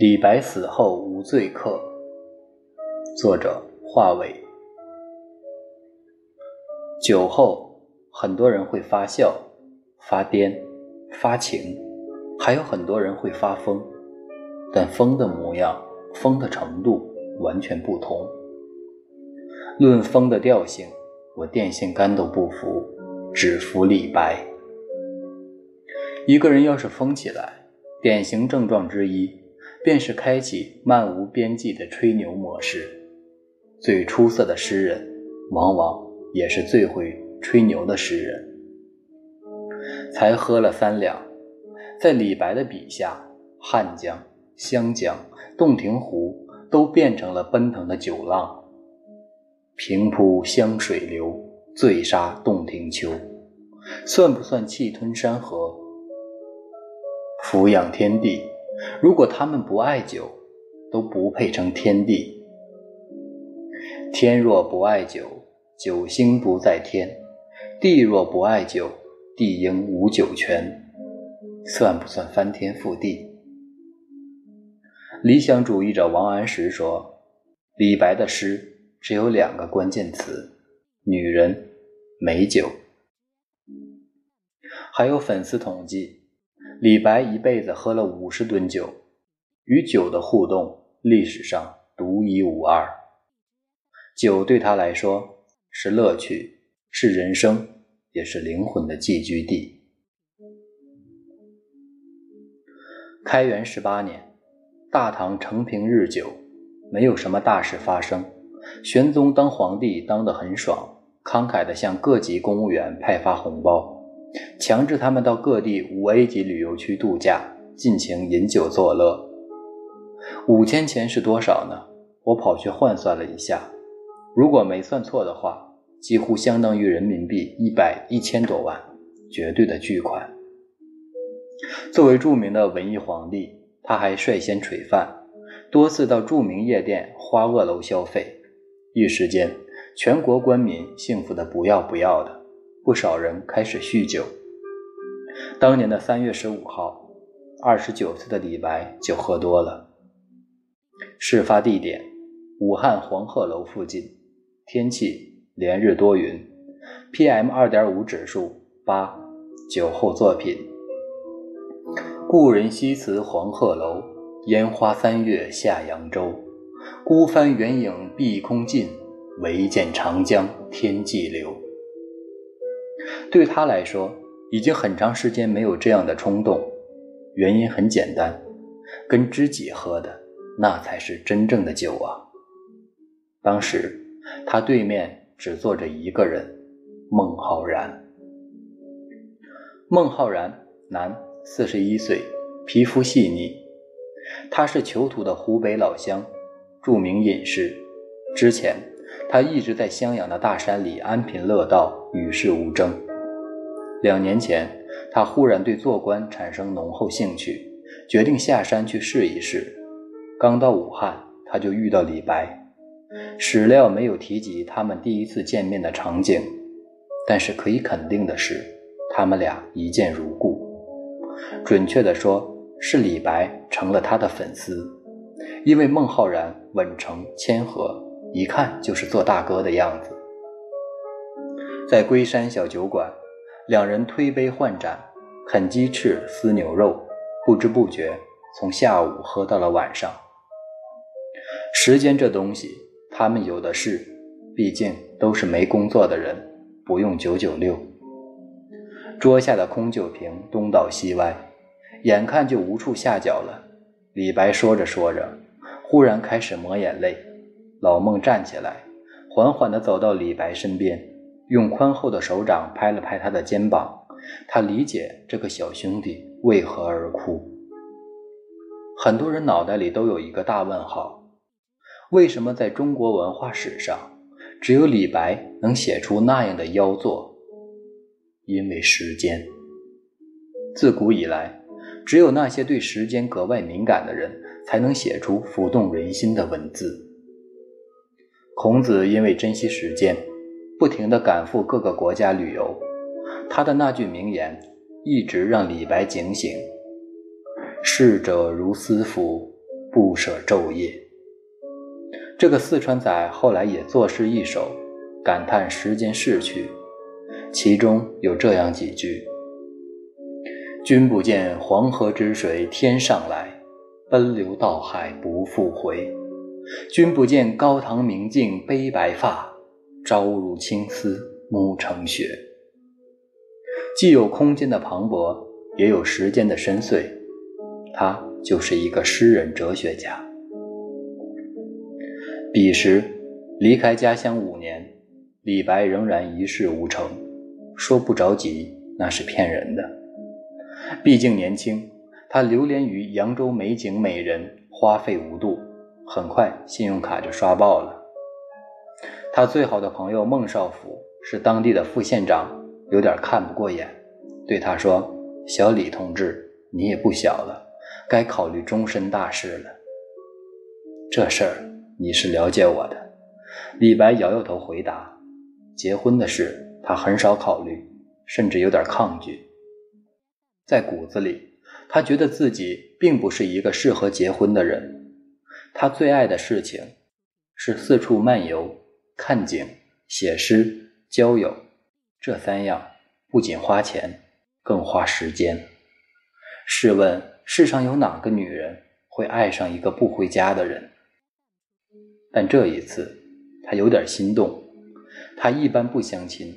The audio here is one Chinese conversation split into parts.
李白死后无罪客。作者：华伟。酒后，很多人会发笑、发癫、发情，还有很多人会发疯。但疯的模样、疯的程度完全不同。论疯的调性，我电线杆都不服，只服李白。一个人要是疯起来，典型症状之一。便是开启漫无边际的吹牛模式。最出色的诗人，往往也是最会吹牛的诗人。才喝了三两，在李白的笔下，汉江、湘江、洞庭湖都变成了奔腾的酒浪。平铺湘水流，醉杀洞庭秋，算不算气吞山河？俯仰天地。如果他们不爱酒，都不配称天地。天若不爱酒，酒星不在天；地若不爱酒，地应无酒泉。算不算翻天覆地？理想主义者王安石说，李白的诗只有两个关键词：女人、美酒。还有粉丝统计。李白一辈子喝了五十吨酒，与酒的互动历史上独一无二。酒对他来说是乐趣，是人生，也是灵魂的寄居地。开元十八年，大唐承平日久，没有什么大事发生。玄宗当皇帝当得很爽，慷慨地向各级公务员派发红包。强制他们到各地五 A 级旅游区度假，尽情饮酒作乐。五千钱是多少呢？我跑去换算了一下，如果没算错的话，几乎相当于人民币一百一千多万，绝对的巨款。作为著名的文艺皇帝，他还率先垂范，多次到著名夜店花萼楼消费，一时间，全国官民幸福的不要不要的。不少人开始酗酒。当年的三月十五号，二十九岁的李白就喝多了。事发地点：武汉黄鹤楼附近，天气连日多云，PM 二点五指数八。酒后作品：故人西辞黄鹤楼，烟花三月下扬州。孤帆远影碧空尽，唯见长江天际流。对他来说，已经很长时间没有这样的冲动。原因很简单，跟知己喝的那才是真正的酒啊！当时他对面只坐着一个人，孟浩然。孟浩然，男，四十一岁，皮肤细腻。他是囚徒的湖北老乡，著名隐士。之前他一直在襄阳的大山里安贫乐道，与世无争。两年前，他忽然对做官产生浓厚兴趣，决定下山去试一试。刚到武汉，他就遇到李白。史料没有提及他们第一次见面的场景，但是可以肯定的是，他们俩一见如故。准确的说，是李白成了他的粉丝，因为孟浩然稳诚谦和，一看就是做大哥的样子。在龟山小酒馆。两人推杯换盏，啃鸡翅、撕牛肉，不知不觉从下午喝到了晚上。时间这东西，他们有的是，毕竟都是没工作的人，不用九九六。桌下的空酒瓶东倒西歪，眼看就无处下脚了。李白说着说着，忽然开始抹眼泪。老孟站起来，缓缓地走到李白身边。用宽厚的手掌拍了拍他的肩膀，他理解这个小兄弟为何而哭。很多人脑袋里都有一个大问号：为什么在中国文化史上，只有李白能写出那样的妖作？因为时间。自古以来，只有那些对时间格外敏感的人，才能写出抚动人心的文字。孔子因为珍惜时间。不停地赶赴各个国家旅游，他的那句名言一直让李白警醒：“逝者如斯夫，不舍昼夜。这个四川仔后来也作诗一首，感叹时间逝去，其中有这样几句：“君不见黄河之水天上来，奔流到海不复回。君不见高堂明镜悲白发，朝如青丝暮成雪。”既有空间的磅礴，也有时间的深邃。他就是一个诗人哲学家。彼时离开家乡五年，李白仍然一事无成。说不着急，那是骗人的。毕竟年轻，他流连于扬州美景美人，花费无度，很快信用卡就刷爆了。他最好的朋友孟少府是当地的副县长。有点看不过眼，对他说：“小李同志，你也不小了，该考虑终身大事了。这事儿你是了解我的。”李白摇摇头回答：“结婚的事，他很少考虑，甚至有点抗拒。在骨子里，他觉得自己并不是一个适合结婚的人。他最爱的事情是四处漫游、看景、写诗、交友。”这三样不仅花钱，更花时间。试问世上有哪个女人会爱上一个不回家的人？但这一次，他有点心动。他一般不相亲，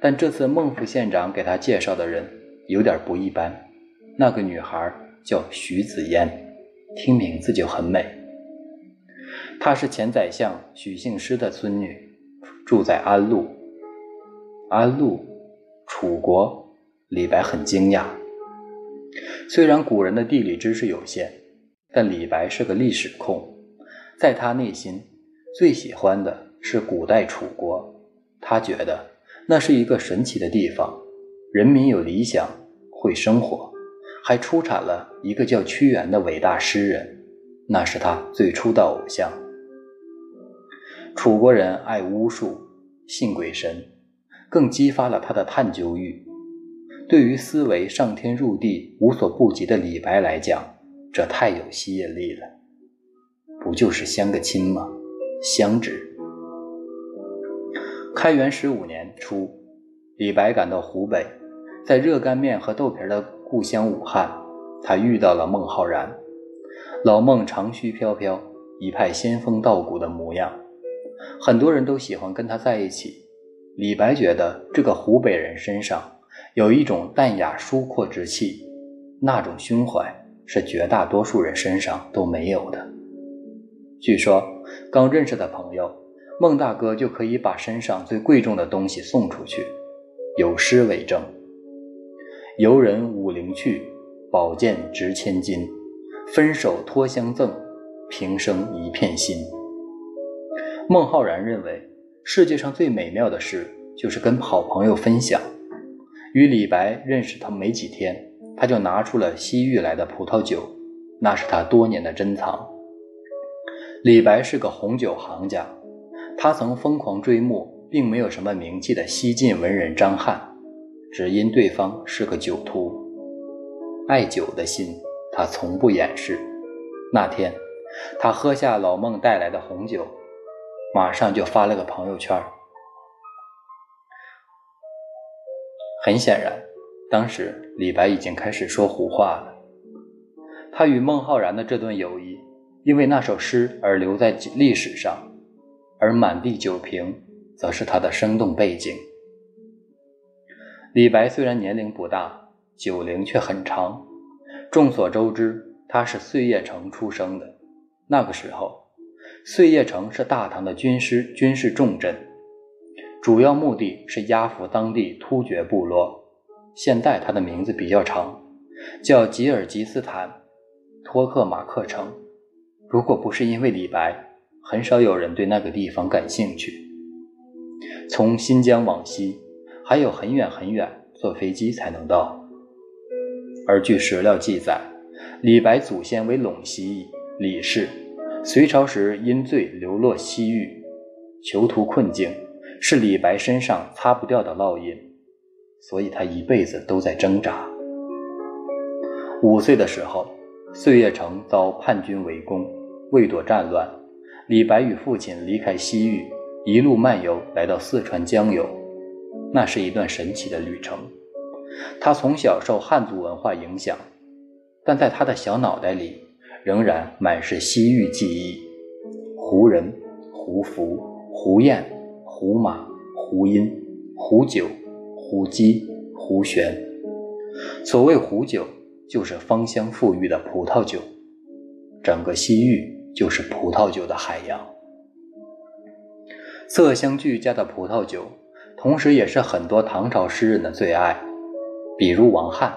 但这次孟副县长给他介绍的人有点不一般。那个女孩叫徐子嫣，听名字就很美。她是前宰相许姓师的孙女，住在安陆。安陆，楚国，李白很惊讶。虽然古人的地理知识有限，但李白是个历史控，在他内心最喜欢的是古代楚国。他觉得那是一个神奇的地方，人民有理想，会生活，还出产了一个叫屈原的伟大诗人，那是他最初的偶像。楚国人爱巫术，信鬼神。更激发了他的探究欲。对于思维上天入地无所不及的李白来讲，这太有吸引力了。不就是相个亲吗？相知。开元十五年初，李白赶到湖北，在热干面和豆皮的故乡武汉，他遇到了孟浩然。老孟长须飘飘，一派仙风道骨的模样，很多人都喜欢跟他在一起。李白觉得这个湖北人身上有一种淡雅疏阔之气，那种胸怀是绝大多数人身上都没有的。据说刚认识的朋友，孟大哥就可以把身上最贵重的东西送出去，有诗为证：“游人武陵去，宝剑值千金，分手托相赠，平生一片心。”孟浩然认为。世界上最美妙的事，就是跟好朋友分享。与李白认识他没几天，他就拿出了西域来的葡萄酒，那是他多年的珍藏。李白是个红酒行家，他曾疯狂追慕并没有什么名气的西晋文人张翰，只因对方是个酒徒。爱酒的心，他从不掩饰。那天，他喝下老孟带来的红酒。马上就发了个朋友圈。很显然，当时李白已经开始说胡话了。他与孟浩然的这段友谊，因为那首诗而留在历史上，而满地酒瓶，则是他的生动背景。李白虽然年龄不大，酒龄却很长。众所周知，他是碎叶城出生的，那个时候。碎叶城是大唐的军师军事重镇，主要目的是压服当地突厥部落。现在它的名字比较长，叫吉尔吉斯坦托克马克城。如果不是因为李白，很少有人对那个地方感兴趣。从新疆往西，还有很远很远，坐飞机才能到。而据史料记载，李白祖先为陇西李氏。隋朝时因罪流落西域，囚徒困境是李白身上擦不掉的烙印，所以他一辈子都在挣扎。五岁的时候，岁月城遭叛军围攻，为躲战乱，李白与父亲离开西域，一路漫游来到四川江油。那是一段神奇的旅程。他从小受汉族文化影响，但在他的小脑袋里仍然满是西域记忆：胡人、胡服、胡燕、胡马、胡音、胡酒、胡姬、胡旋。所谓胡酒。就是芳香馥郁的葡萄酒，整个西域就是葡萄酒的海洋。色香俱佳的葡萄酒，同时也是很多唐朝诗人的最爱。比如王翰，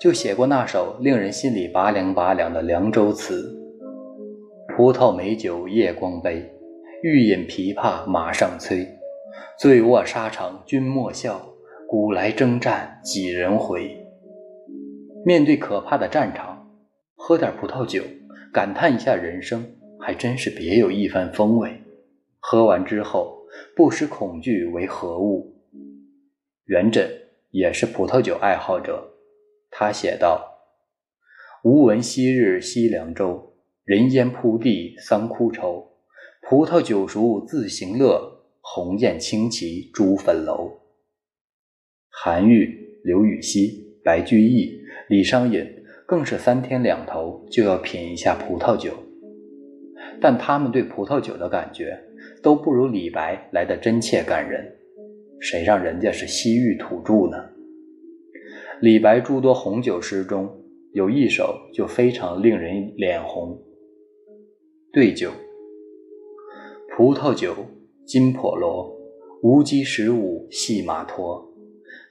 就写过那首令人心里拔凉拔凉的凉州词：“葡萄美酒夜光杯，欲饮琵琶马上催。醉卧沙场君莫笑，古来征战几人回。”面对可怕的战场，喝点葡萄酒，感叹一下人生，还真是别有一番风味。喝完之后，不识恐惧为何物。元稹也是葡萄酒爱好者，他写道：“吾闻昔日西凉州，人烟铺地桑枯愁。葡萄酒熟自行乐，鸿雁轻骑朱坟楼。”韩愈、刘禹锡、白居易。李商隐更是三天两头就要品一下葡萄酒，但他们对葡萄酒的感觉都不如李白来的真切感人。谁让人家是西域土著呢？李白诸多红酒诗中有一首就非常令人脸红。对酒：葡萄酒，金婆罗，无鸡十五系马驮，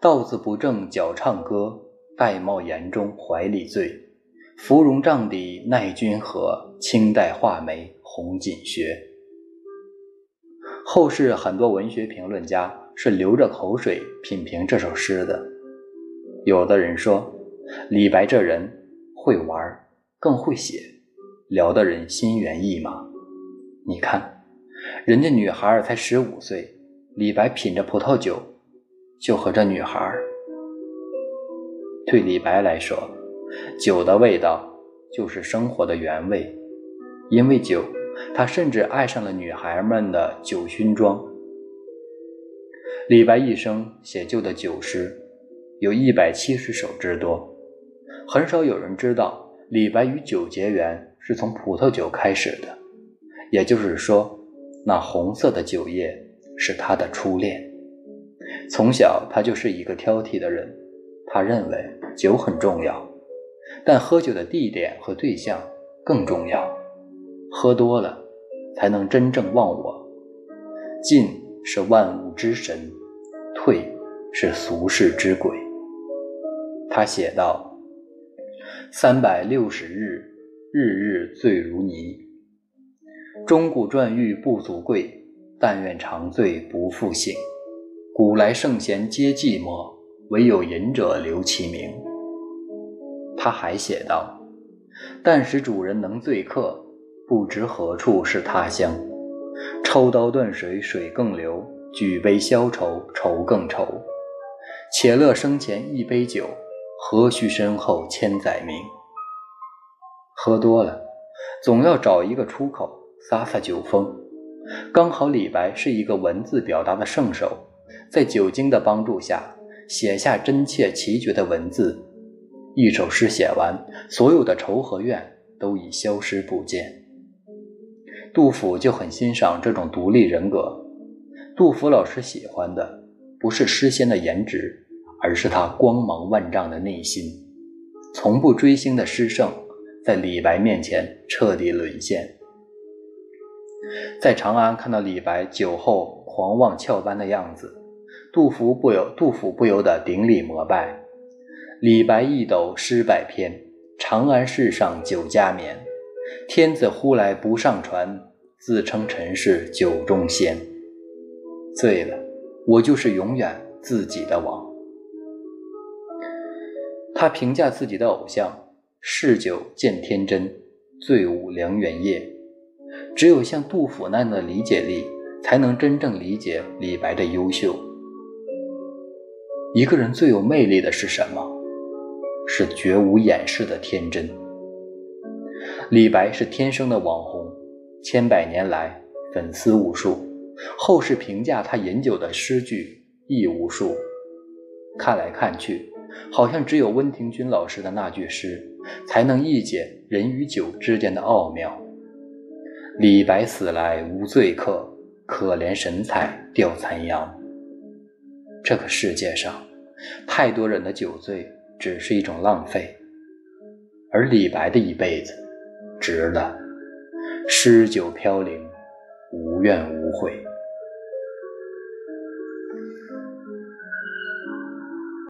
道子不正脚唱歌。玳瑁岩中怀里醉，芙蓉帐底奈君何？清代画眉红锦靴。后世很多文学评论家是流着口水品评这首诗的。有的人说，李白这人会玩，更会写，聊得人心猿意马。你看，人家女孩才十五岁，李白品着葡萄酒，就和这女孩。对李白来说，酒的味道就是生活的原味。因为酒，他甚至爱上了女孩们的酒熏妆。李白一生写就的酒诗有一百七十首之多，很少有人知道李白与酒结缘是从葡萄酒开始的。也就是说，那红色的酒液是他的初恋。从小，他就是一个挑剔的人。他认为酒很重要，但喝酒的地点和对象更重要。喝多了，才能真正忘我。进是万物之神，退是俗世之鬼。他写道：“三百六十日，日日醉如泥。钟鼓馔玉不足贵，但愿长醉不复醒。古来圣贤皆寂寞。”唯有饮者留其名。他还写道：“但使主人能醉客，不知何处是他乡。抽刀断水，水更流；举杯消愁，愁更愁。且乐生前一杯酒，何须身后千载名？”喝多了，总要找一个出口撒撒酒疯。刚好李白是一个文字表达的圣手，在酒精的帮助下。写下真切奇绝的文字，一首诗写完，所有的愁和怨都已消失不见。杜甫就很欣赏这种独立人格。杜甫老师喜欢的不是诗仙的颜值，而是他光芒万丈的内心。从不追星的诗圣，在李白面前彻底沦陷。在长安看到李白酒后狂妄翘班的样子。杜甫不由杜甫不由得顶礼膜拜。李白一斗诗百篇，长安市上酒家眠。天子呼来不上船，自称臣是酒中仙。醉了，我就是永远自己的王。他评价自己的偶像：嗜酒见天真，醉舞梁园夜。只有像杜甫那样的理解力，才能真正理解李白的优秀。一个人最有魅力的是什么？是绝无掩饰的天真。李白是天生的网红，千百年来粉丝无数，后世评价他饮酒的诗句亦无数。看来看去，好像只有温庭筠老师的那句诗，才能一解人与酒之间的奥妙。李白死来无醉客，可怜神采吊残阳。这个世界上，太多人的酒醉只是一种浪费，而李白的一辈子，值了。诗酒飘零，无怨无悔。